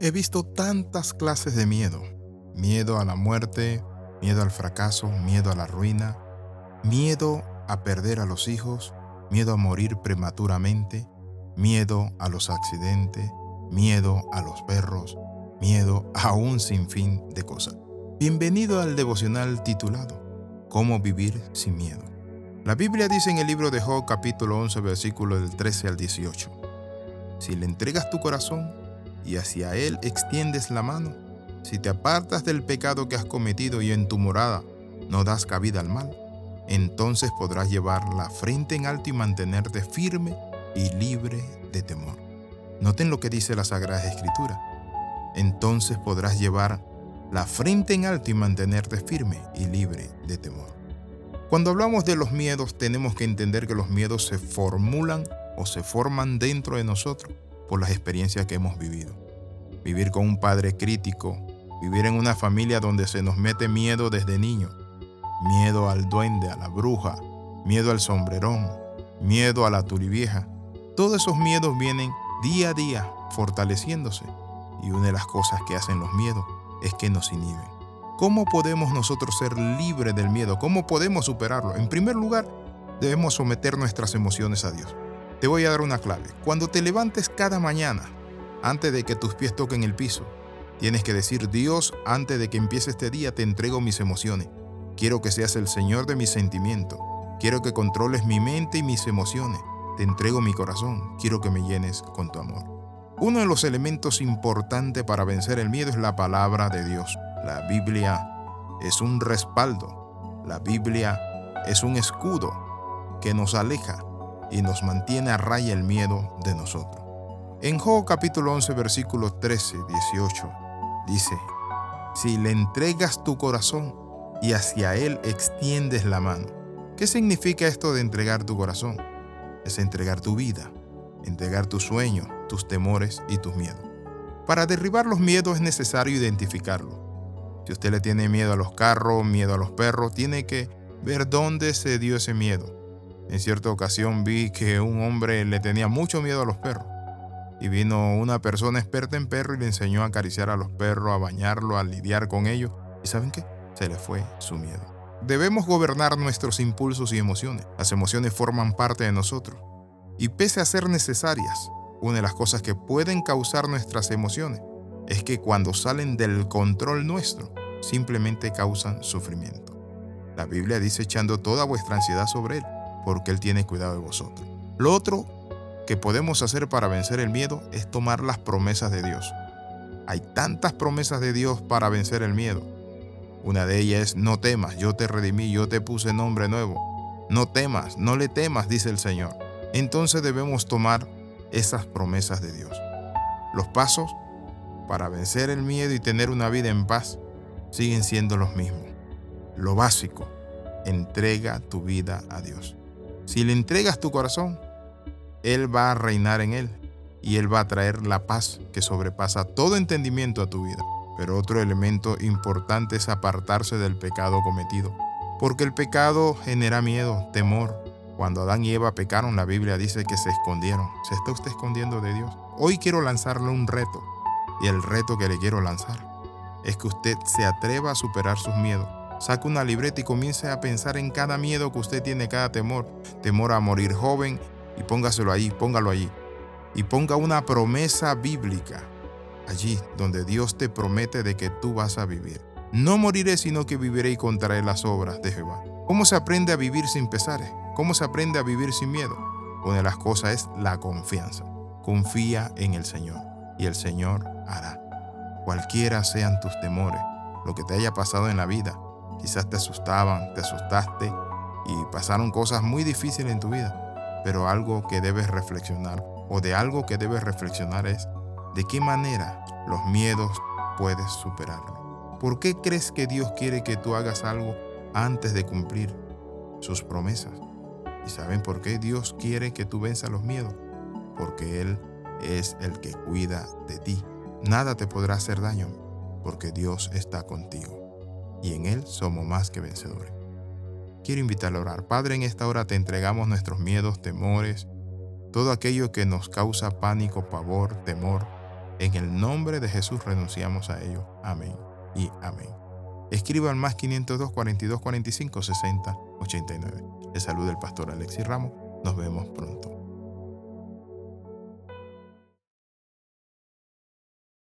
He visto tantas clases de miedo. Miedo a la muerte, miedo al fracaso, miedo a la ruina, miedo a perder a los hijos, miedo a morir prematuramente, miedo a los accidentes, miedo a los perros, miedo a un sinfín de cosas. Bienvenido al devocional titulado ¿Cómo vivir sin miedo? La Biblia dice en el libro de Job capítulo 11 versículo del 13 al 18. Si le entregas tu corazón y hacia él extiendes la mano, si te apartas del pecado que has cometido y en tu morada no das cabida al mal, entonces podrás llevar la frente en alto y mantenerte firme y libre de temor. Noten lo que dice la Sagrada Escritura. Entonces podrás llevar la frente en alto y mantenerte firme y libre de temor. Cuando hablamos de los miedos, tenemos que entender que los miedos se formulan o se forman dentro de nosotros por las experiencias que hemos vivido. Vivir con un padre crítico, vivir en una familia donde se nos mete miedo desde niño, miedo al duende, a la bruja, miedo al sombrerón, miedo a la turivieja. Todos esos miedos vienen día a día fortaleciéndose y una de las cosas que hacen los miedos es que nos inhiben. ¿Cómo podemos nosotros ser libres del miedo? ¿Cómo podemos superarlo? En primer lugar, debemos someter nuestras emociones a Dios. Te voy a dar una clave. Cuando te levantes cada mañana, antes de que tus pies toquen el piso, tienes que decir, Dios, antes de que empiece este día, te entrego mis emociones. Quiero que seas el Señor de mis sentimientos. Quiero que controles mi mente y mis emociones. Te entrego mi corazón. Quiero que me llenes con tu amor. Uno de los elementos importantes para vencer el miedo es la palabra de Dios. La Biblia es un respaldo. La Biblia es un escudo que nos aleja y nos mantiene a raya el miedo de nosotros. En Job capítulo 11 versículos 13, 18 dice, si le entregas tu corazón y hacia él extiendes la mano. ¿Qué significa esto de entregar tu corazón? Es entregar tu vida, entregar tus sueños, tus temores y tus miedos. Para derribar los miedos es necesario identificarlo. Si usted le tiene miedo a los carros, miedo a los perros, tiene que ver dónde se dio ese miedo en cierta ocasión vi que un hombre le tenía mucho miedo a los perros. Y vino una persona experta en perros y le enseñó a acariciar a los perros, a bañarlo, a lidiar con ellos. ¿Y saben qué? Se le fue su miedo. Debemos gobernar nuestros impulsos y emociones. Las emociones forman parte de nosotros. Y pese a ser necesarias, una de las cosas que pueden causar nuestras emociones es que cuando salen del control nuestro, simplemente causan sufrimiento. La Biblia dice echando toda vuestra ansiedad sobre Él, porque Él tiene cuidado de vosotros. Lo otro que podemos hacer para vencer el miedo es tomar las promesas de Dios. Hay tantas promesas de Dios para vencer el miedo. Una de ellas es, no temas, yo te redimí, yo te puse nombre nuevo. No temas, no le temas, dice el Señor. Entonces debemos tomar esas promesas de Dios. Los pasos para vencer el miedo y tener una vida en paz siguen siendo los mismos. Lo básico, entrega tu vida a Dios. Si le entregas tu corazón, Él va a reinar en él y Él va a traer la paz que sobrepasa todo entendimiento a tu vida. Pero otro elemento importante es apartarse del pecado cometido, porque el pecado genera miedo, temor. Cuando Adán y Eva pecaron, la Biblia dice que se escondieron. ¿Se está usted escondiendo de Dios? Hoy quiero lanzarle un reto, y el reto que le quiero lanzar es que usted se atreva a superar sus miedos Saque una libreta y comience a pensar en cada miedo que usted tiene, cada temor. Temor a morir joven y póngaselo ahí, póngalo allí. Y ponga una promesa bíblica allí donde Dios te promete de que tú vas a vivir. No moriré, sino que viviré y contaré las obras de Jehová. ¿Cómo se aprende a vivir sin pesares? ¿Cómo se aprende a vivir sin miedo? Una de las cosas es la confianza. Confía en el Señor y el Señor hará. Cualquiera sean tus temores, lo que te haya pasado en la vida, Quizás te asustaban, te asustaste y pasaron cosas muy difíciles en tu vida. Pero algo que debes reflexionar o de algo que debes reflexionar es de qué manera los miedos puedes superarlo. ¿Por qué crees que Dios quiere que tú hagas algo antes de cumplir sus promesas? ¿Y saben por qué Dios quiere que tú venzas los miedos? Porque Él es el que cuida de ti. Nada te podrá hacer daño porque Dios está contigo y en Él somos más que vencedores. Quiero invitarle a orar. Padre, en esta hora te entregamos nuestros miedos, temores, todo aquello que nos causa pánico, pavor, temor. En el nombre de Jesús renunciamos a ello. Amén y amén. Escriba al más 502 42 45 60 89. Le saluda el pastor Alexis Ramos. Nos vemos pronto.